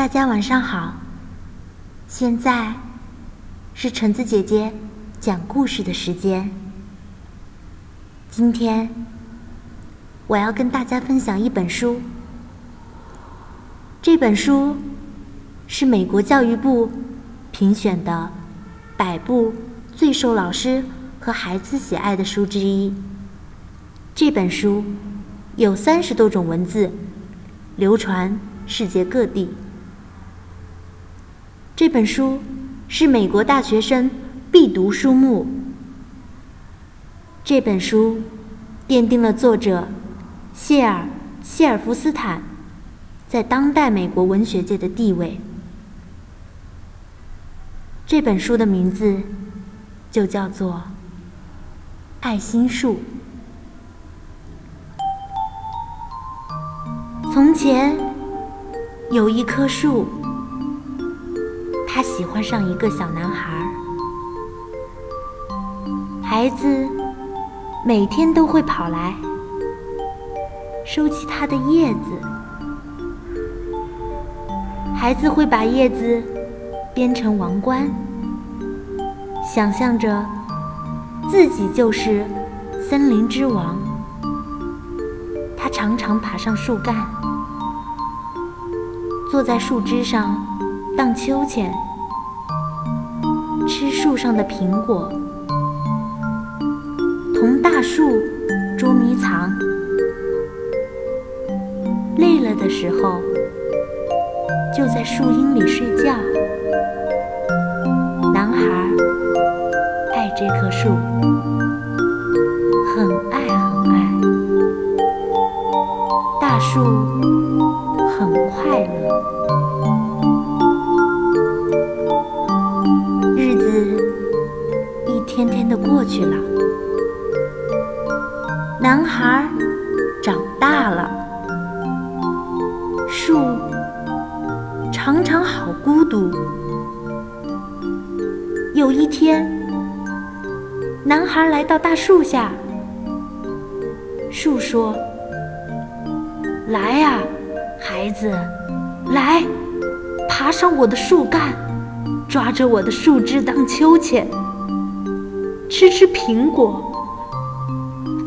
大家晚上好，现在是橙子姐姐讲故事的时间。今天我要跟大家分享一本书，这本书是美国教育部评选的百部最受老师和孩子喜爱的书之一。这本书有三十多种文字，流传世界各地。这本书是美国大学生必读书目。这本书奠定了作者谢尔·谢尔夫斯坦在当代美国文学界的地位。这本书的名字就叫做《爱心树》。从前有一棵树，他喜欢上一个小男孩。孩子每天都会跑来收集他的叶子。孩子会把叶子编成王冠，想象着自己就是森林之王。他常常爬上树干。坐在树枝上荡秋千，吃树上的苹果，同大树捉迷藏。累了的时候，就在树荫里睡觉。男孩爱这棵树，很爱很爱。大树很快乐。的过去了，男孩长大了，树常常好孤独。有一天，男孩来到大树下，树说：“来呀，孩子，来，爬上我的树干。”抓着我的树枝当秋千，吃吃苹果，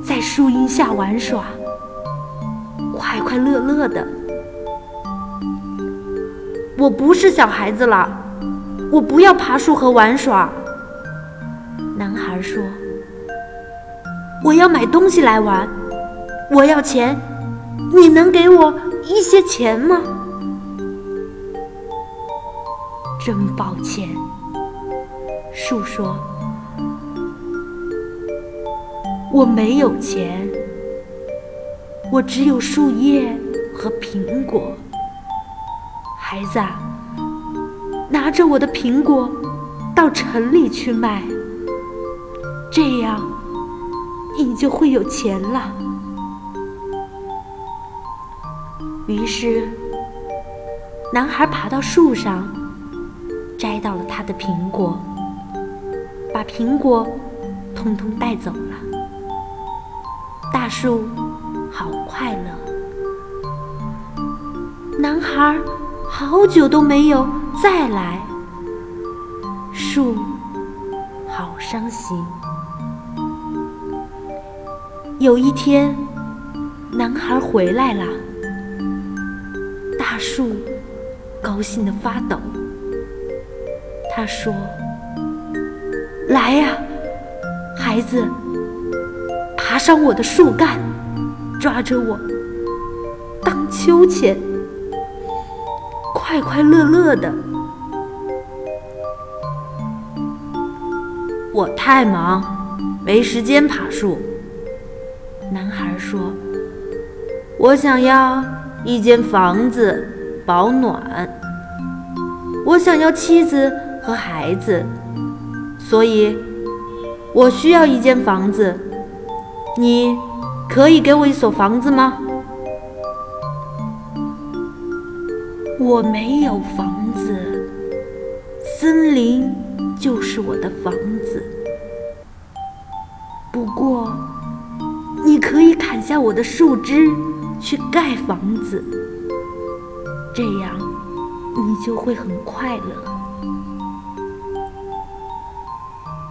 在树荫下玩耍，快快乐乐的。我不是小孩子了，我不要爬树和玩耍。男孩说：“我要买东西来玩，我要钱，你能给我一些钱吗？”真抱歉，树说：“我没有钱，我只有树叶和苹果。孩子，拿着我的苹果到城里去卖，这样你就会有钱了。”于是，男孩爬到树上。摘到了他的苹果，把苹果通通带走。大树好快乐。男孩好久都没有再来，树好伤心。有一天，男孩回来了，大树高兴的发抖。他说：“来呀，孩子，爬上我的树干，抓着我荡秋千，快快乐乐的。”我太忙，没时间爬树。男孩说：“我想要一间房子保暖，我想要妻子。”和孩子，所以我需要一间房子。你可以给我一所房子吗？我没有房子，森林就是我的房子。不过，你可以砍下我的树枝去盖房子，这样你就会很快乐。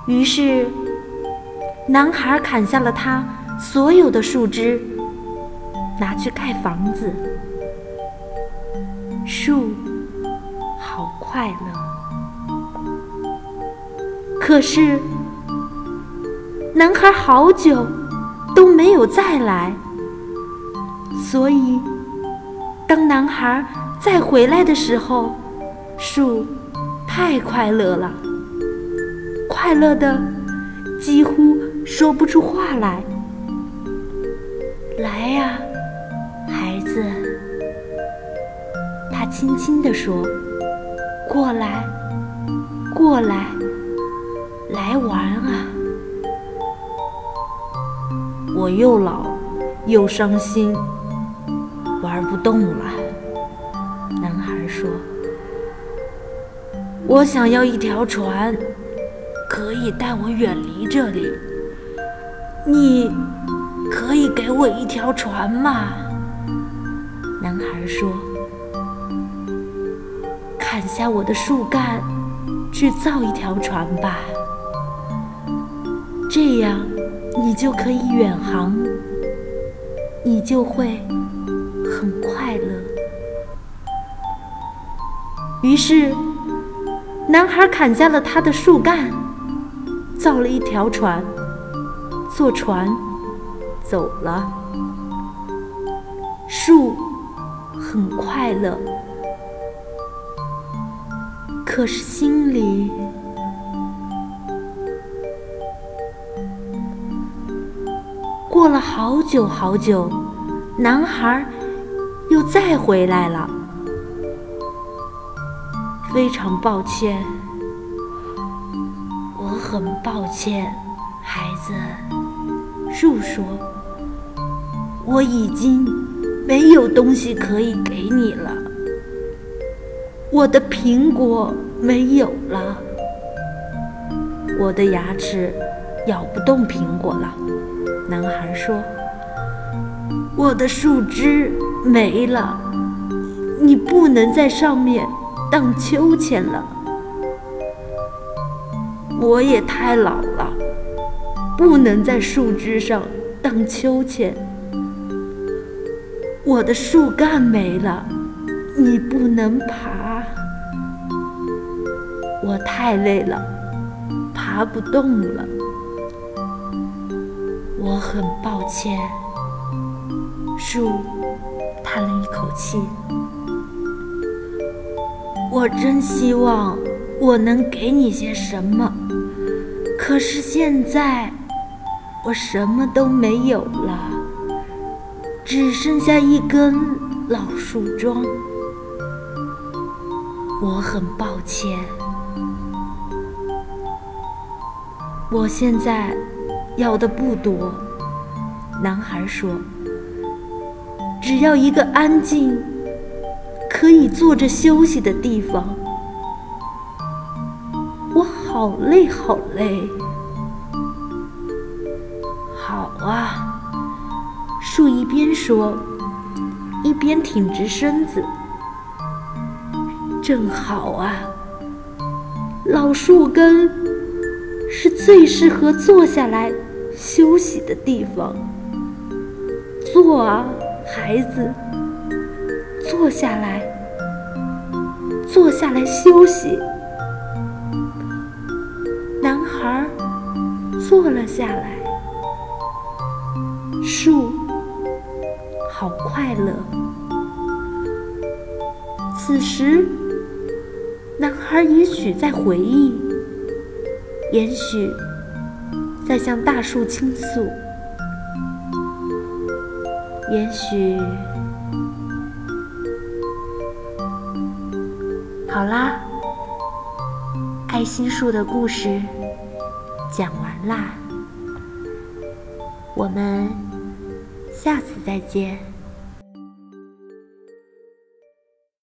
于是，男孩砍下了他所有的树枝，拿去盖房子。树好快乐，可是男孩好久都没有再来，所以当男孩再回来的时候，树太快乐了。快乐的几乎说不出话来。来呀，孩子，他轻轻地说：“过来，过来，来玩啊！”我又老又伤心，玩不动了。男孩说：“我想要一条船。”可以带我远离这里？你可以给我一条船吗？男孩说：“砍下我的树干，去造一条船吧。这样你就可以远航，你就会很快乐。”于是，男孩砍下了他的树干。造了一条船，坐船走了。树很快乐，可是心里过了好久好久，男孩又再回来了。非常抱歉。我很抱歉，孩子。树说：“我已经没有东西可以给你了。我的苹果没有了，我的牙齿咬不动苹果了。”男孩说：“我的树枝没了，你不能在上面荡秋千了。”我也太老了，不能在树枝上荡秋千。我的树干没了，你不能爬。我太累了，爬不动了。我很抱歉。树叹了一口气。我真希望我能给你些什么。可是现在，我什么都没有了，只剩下一根老树桩。我很抱歉。我现在要的不多，男孩说，只要一个安静、可以坐着休息的地方。我好累，好累。好啊，树一边说，一边挺直身子。正好啊，老树根是最适合坐下来休息的地方。坐啊，孩子，坐下来，坐下来休息。男孩坐了下来，树好快乐。此时，男孩也许在回忆，也许在向大树倾诉，也许……好啦，爱心树的故事。讲完啦，我们下次再见。